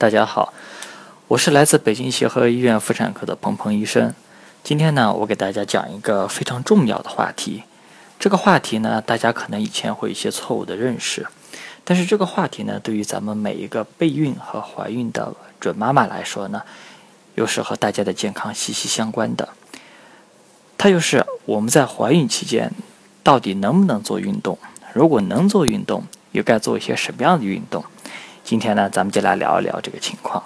大家好，我是来自北京协和医院妇产科的鹏鹏医生。今天呢，我给大家讲一个非常重要的话题。这个话题呢，大家可能以前会有一些错误的认识，但是这个话题呢，对于咱们每一个备孕和怀孕的准妈妈来说呢，又是和大家的健康息息相关的。它又是我们在怀孕期间到底能不能做运动？如果能做运动，又该做一些什么样的运动？今天呢，咱们就来聊一聊这个情况。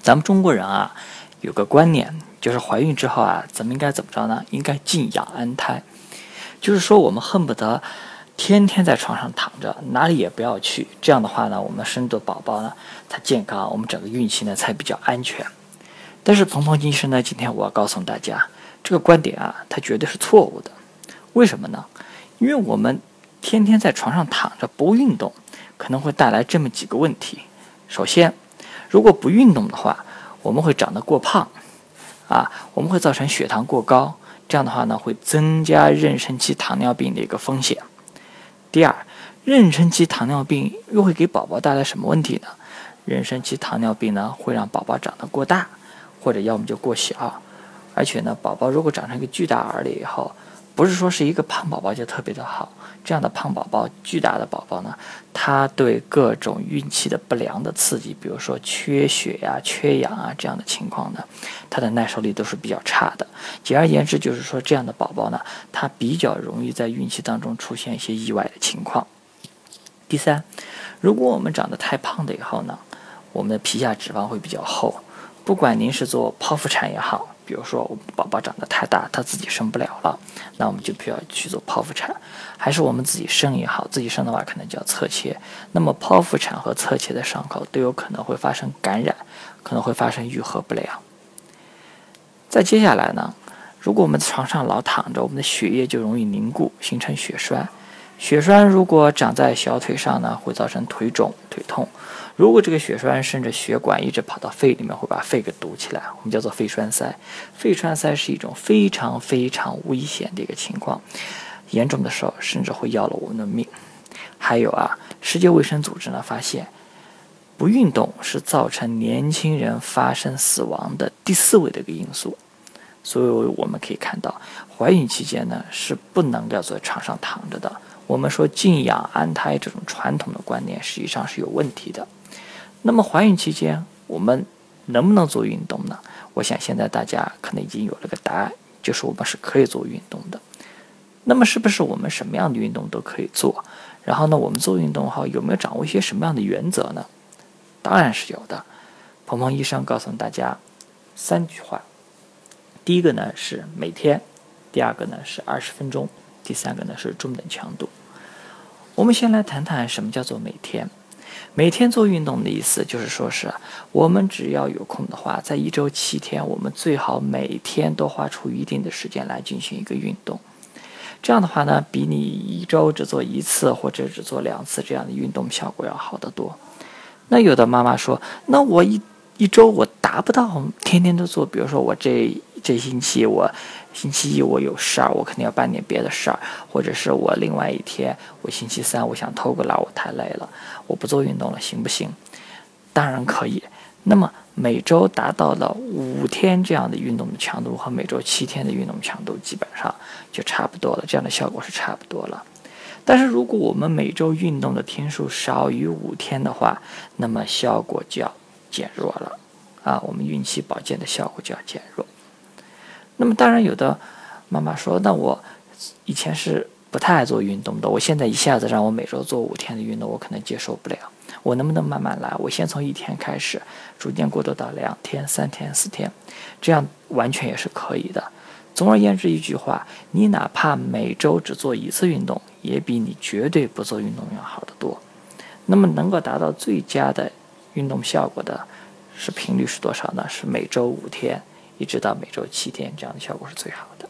咱们中国人啊，有个观念，就是怀孕之后啊，咱们应该怎么着呢？应该静养安胎，就是说我们恨不得天天在床上躺着，哪里也不要去。这样的话呢，我们生的宝宝呢，他健康，我们整个孕期呢才比较安全。但是鹏鹏医生呢，今天我要告诉大家，这个观点啊，它绝对是错误的。为什么呢？因为我们天天在床上躺着不运动。可能会带来这么几个问题。首先，如果不运动的话，我们会长得过胖，啊，我们会造成血糖过高，这样的话呢，会增加妊娠期糖尿病的一个风险。第二，妊娠期糖尿病又会给宝宝带来什么问题呢？妊娠期糖尿病呢，会让宝宝长得过大，或者要么就过小，而且呢，宝宝如果长成一个巨大儿了以后。不是说是一个胖宝宝就特别的好，这样的胖宝宝、巨大的宝宝呢，他对各种孕期的不良的刺激，比如说缺血呀、缺氧啊这样的情况呢，他的耐受力都是比较差的。简而言之，就是说这样的宝宝呢，他比较容易在孕期当中出现一些意外的情况。第三，如果我们长得太胖的以后呢，我们的皮下脂肪会比较厚，不管您是做剖腹产也好。比如说，我们宝宝长得太大，他自己生不了了，那我们就需要去做剖腹产；还是我们自己生也好，自己生的话可能就要侧切。那么剖腹产和侧切的伤口都有可能会发生感染，可能会发生愈合不良。再接下来呢，如果我们在床上老躺着，我们的血液就容易凝固，形成血栓。血栓如果长在小腿上呢，会造成腿肿、腿痛。如果这个血栓顺着血管一直跑到肺里面，会把肺给堵起来，我们叫做肺栓塞。肺栓塞是一种非常非常危险的一个情况，严重的时候甚至会要了我们的命。还有啊，世界卫生组织呢发现，不运动是造成年轻人发生死亡的第四位的一个因素。所以我们可以看到，怀孕期间呢是不能要在床上躺着的。我们说静养安胎这种传统的观念实际上是有问题的。那么怀孕期间我们能不能做运动呢？我想现在大家可能已经有了个答案，就是我们是可以做运动的。那么是不是我们什么样的运动都可以做？然后呢，我们做运动后有没有掌握一些什么样的原则呢？当然是有的。鹏鹏医生告诉大家三句话：第一个呢是每天，第二个呢是二十分钟。第三个呢是中等强度。我们先来谈谈什么叫做每天。每天做运动的意思就是说是我们只要有空的话，在一周七天，我们最好每天都花出一定的时间来进行一个运动。这样的话呢，比你一周只做一次或者只做两次这样的运动效果要好得多。那有的妈妈说，那我一一周我达不到天天都做，比如说我这这星期我星期一我有事儿，我肯定要办点别的事儿，或者是我另外一天我星期三我想偷个懒，我太累了，我不做运动了，行不行？当然可以。那么每周达到了五天这样的运动的强度和每周七天的运动强度基本上就差不多了，这样的效果是差不多了。但是如果我们每周运动的天数少于五天的话，那么效果就要。减弱了，啊，我们孕期保健的效果就要减弱。那么当然有的妈妈说，那我以前是不太爱做运动的，我现在一下子让我每周做五天的运动，我可能接受不了。我能不能慢慢来？我先从一天开始，逐渐过渡到两天、三天、四天，这样完全也是可以的。总而言之一句话，你哪怕每周只做一次运动，也比你绝对不做运动要好得多。那么能够达到最佳的。运动效果的是频率是多少呢？是每周五天，一直到每周七天，这样的效果是最好的。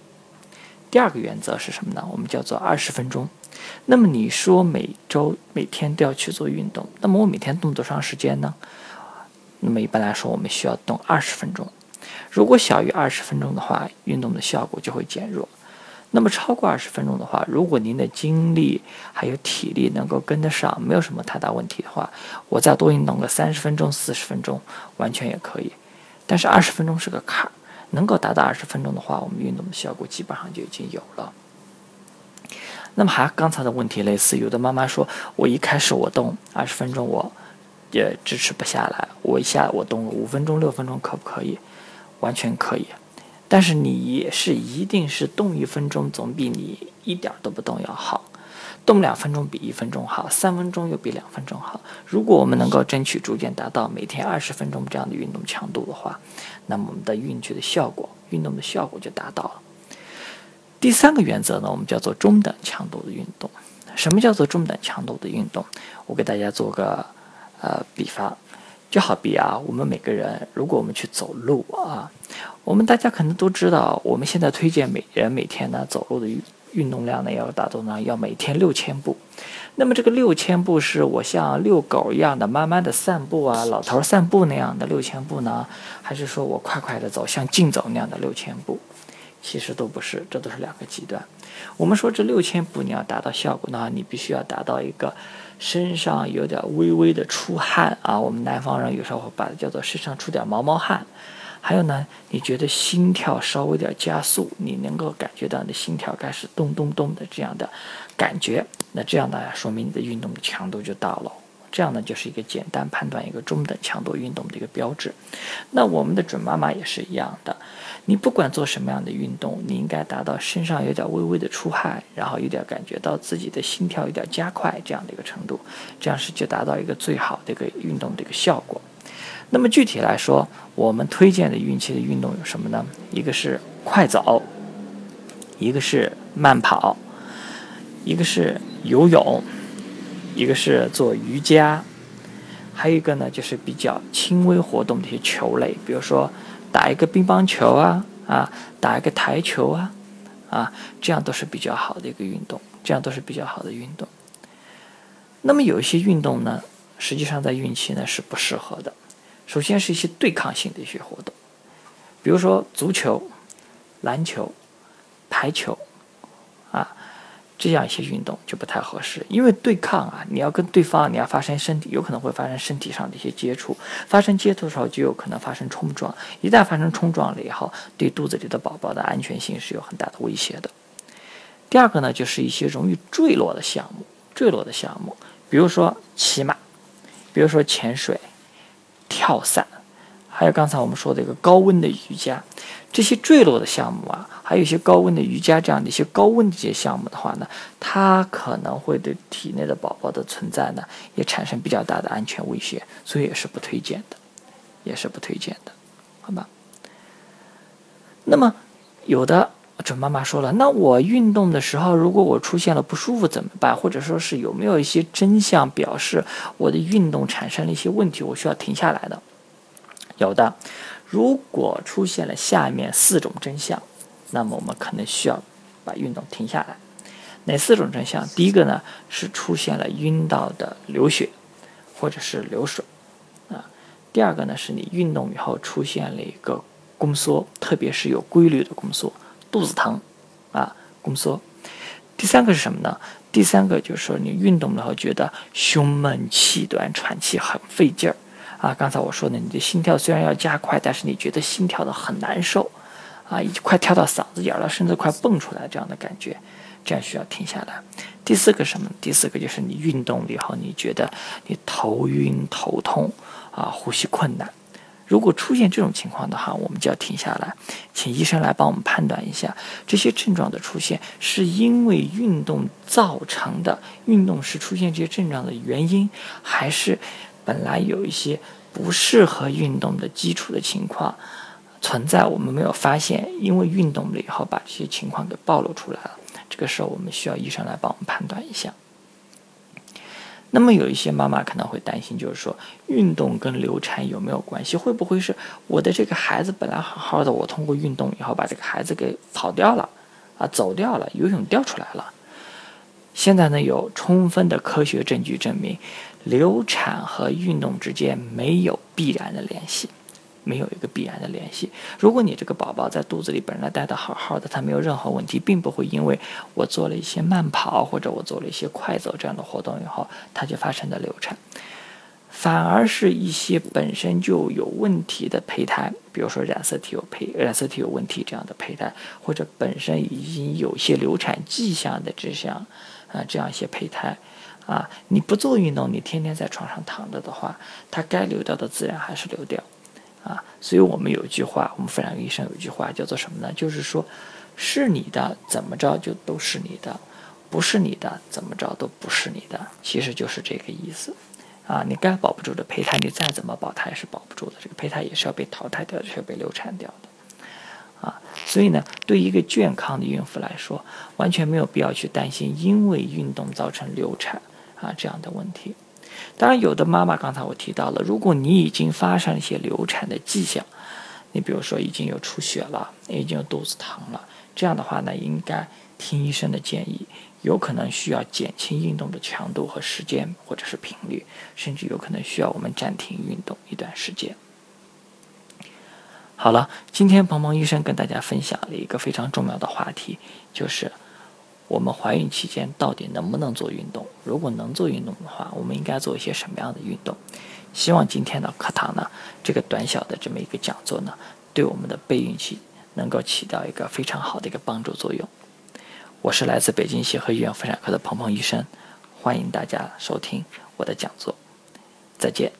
第二个原则是什么呢？我们叫做二十分钟。那么你说每周每天都要去做运动，那么我每天动多长时间呢？那么一般来说，我们需要动二十分钟。如果小于二十分钟的话，运动的效果就会减弱。那么超过二十分钟的话，如果您的精力还有体力能够跟得上，没有什么太大问题的话，我再多运动个三十分钟、四十分钟，完全也可以。但是二十分钟是个坎儿，能够达到二十分钟的话，我们运动的效果基本上就已经有了。那么还刚才的问题类似，有的妈妈说，我一开始我动二十分钟，我也支持不下来，我一下我动五分钟、六分钟可不可以？完全可以。但是你也是一定是动一分钟总比你一点都不动要好，动两分钟比一分钟好，三分钟又比两分钟好。如果我们能够争取逐渐达到每天二十分钟这样的运动强度的话，那么我们的运举的效果、运动的效果就达到了。第三个原则呢，我们叫做中等强度的运动。什么叫做中等强度的运动？我给大家做个呃比方。就好比啊，我们每个人，如果我们去走路啊，我们大家可能都知道，我们现在推荐每人每天呢走路的运动量呢要达到呢要每天六千步。那么这个六千步是我像遛狗一样的慢慢的散步啊，老头散步那样的六千步呢，还是说我快快的走像竞走那样的六千步？其实都不是，这都是两个极端。我们说这六千步你要达到效果呢，你必须要达到一个。身上有点微微的出汗啊，我们南方人有时候把它叫做身上出点毛毛汗。还有呢，你觉得心跳稍微有点加速，你能够感觉到你的心跳开始咚咚咚的这样的感觉，那这样呢，说明你的运动的强度就到了。这样呢，就是一个简单判断一个中等强度运动的一个标志。那我们的准妈妈也是一样的。你不管做什么样的运动，你应该达到身上有点微微的出汗，然后有点感觉到自己的心跳有点加快这样的一个程度，这样是就达到一个最好的一个运动的一个效果。那么具体来说，我们推荐的孕期的运动有什么呢？一个是快走，一个是慢跑，一个是游泳，一个是做瑜伽，还有一个呢就是比较轻微活动的一些球类，比如说。打一个乒乓球啊啊，打一个台球啊啊，这样都是比较好的一个运动，这样都是比较好的运动。那么有一些运动呢，实际上在孕期呢是不适合的。首先是一些对抗性的一些活动，比如说足球、篮球、排球啊。这样一些运动就不太合适，因为对抗啊，你要跟对方，你要发生身体，有可能会发生身体上的一些接触，发生接触的时候就有可能发生冲撞，一旦发生冲撞了以后，对肚子里的宝宝的安全性是有很大的威胁的。第二个呢，就是一些容易坠落的项目，坠落的项目，比如说骑马，比如说潜水、跳伞。还有刚才我们说的一个高温的瑜伽，这些坠落的项目啊，还有一些高温的瑜伽这样的一些高温的这些项目的话呢，它可能会对体内的宝宝的存在呢，也产生比较大的安全威胁，所以也是不推荐的，也是不推荐的，好吧？那么有的准妈妈说了，那我运动的时候，如果我出现了不舒服怎么办？或者说是有没有一些真相表示我的运动产生了一些问题，我需要停下来的？有的，如果出现了下面四种真相，那么我们可能需要把运动停下来。哪四种真相？第一个呢是出现了阴道的流血或者是流水啊。第二个呢是你运动以后出现了一个宫缩，特别是有规律的宫缩，肚子疼啊，宫缩。第三个是什么呢？第三个就是说你运动了后觉得胸闷气短，喘气很费劲儿。啊，刚才我说的，你的心跳虽然要加快，但是你觉得心跳的很难受，啊，已经快跳到嗓子眼了，甚至快蹦出来这样的感觉，这样需要停下来。第四个什么？第四个就是你运动了以后，你觉得你头晕头痛，啊，呼吸困难。如果出现这种情况的话，我们就要停下来，请医生来帮我们判断一下，这些症状的出现是因为运动造成的，运动时出现这些症状的原因，还是？本来有一些不适合运动的基础的情况存在，我们没有发现，因为运动了以后把这些情况给暴露出来了。这个时候我们需要医生来帮我们判断一下。那么有一些妈妈可能会担心，就是说运动跟流产有没有关系？会不会是我的这个孩子本来好好的，我通过运动以后把这个孩子给跑掉了啊，走掉了，游泳掉出来了？现在呢，有充分的科学证据证明。流产和运动之间没有必然的联系，没有一个必然的联系。如果你这个宝宝在肚子里本来待得好好的，他没有任何问题，并不会因为我做了一些慢跑或者我做了一些快走这样的活动以后，他就发生了流产。反而是一些本身就有问题的胚胎，比如说染色体有胚染色体有问题这样的胚胎，或者本身已经有些流产迹象的这样啊这样一些胚胎，啊，你不做运动，你天天在床上躺着的话，它该流掉的自然还是流掉，啊，所以我们有一句话，我们妇产科医生有一句话叫做什么呢？就是说，是你的怎么着就都是你的，不是你的怎么着都不是你的，其实就是这个意思。啊，你该保不住的胚胎，你再怎么保，它也是保不住的。这个胚胎也是要被淘汰掉，是要被流产掉的。啊，所以呢，对一个健康的孕妇来说，完全没有必要去担心因为运动造成流产啊这样的问题。当然，有的妈妈刚才我提到了，如果你已经发生一些流产的迹象，你比如说已经有出血了，已经有肚子疼了，这样的话呢，应该听医生的建议。有可能需要减轻运动的强度和时间，或者是频率，甚至有可能需要我们暂停运动一段时间。好了，今天鹏鹏医生跟大家分享了一个非常重要的话题，就是我们怀孕期间到底能不能做运动？如果能做运动的话，我们应该做一些什么样的运动？希望今天的课堂呢，这个短小的这么一个讲座呢，对我们的备孕期能够起到一个非常好的一个帮助作用。我是来自北京协和医院妇产科的鹏鹏医生，欢迎大家收听我的讲座，再见。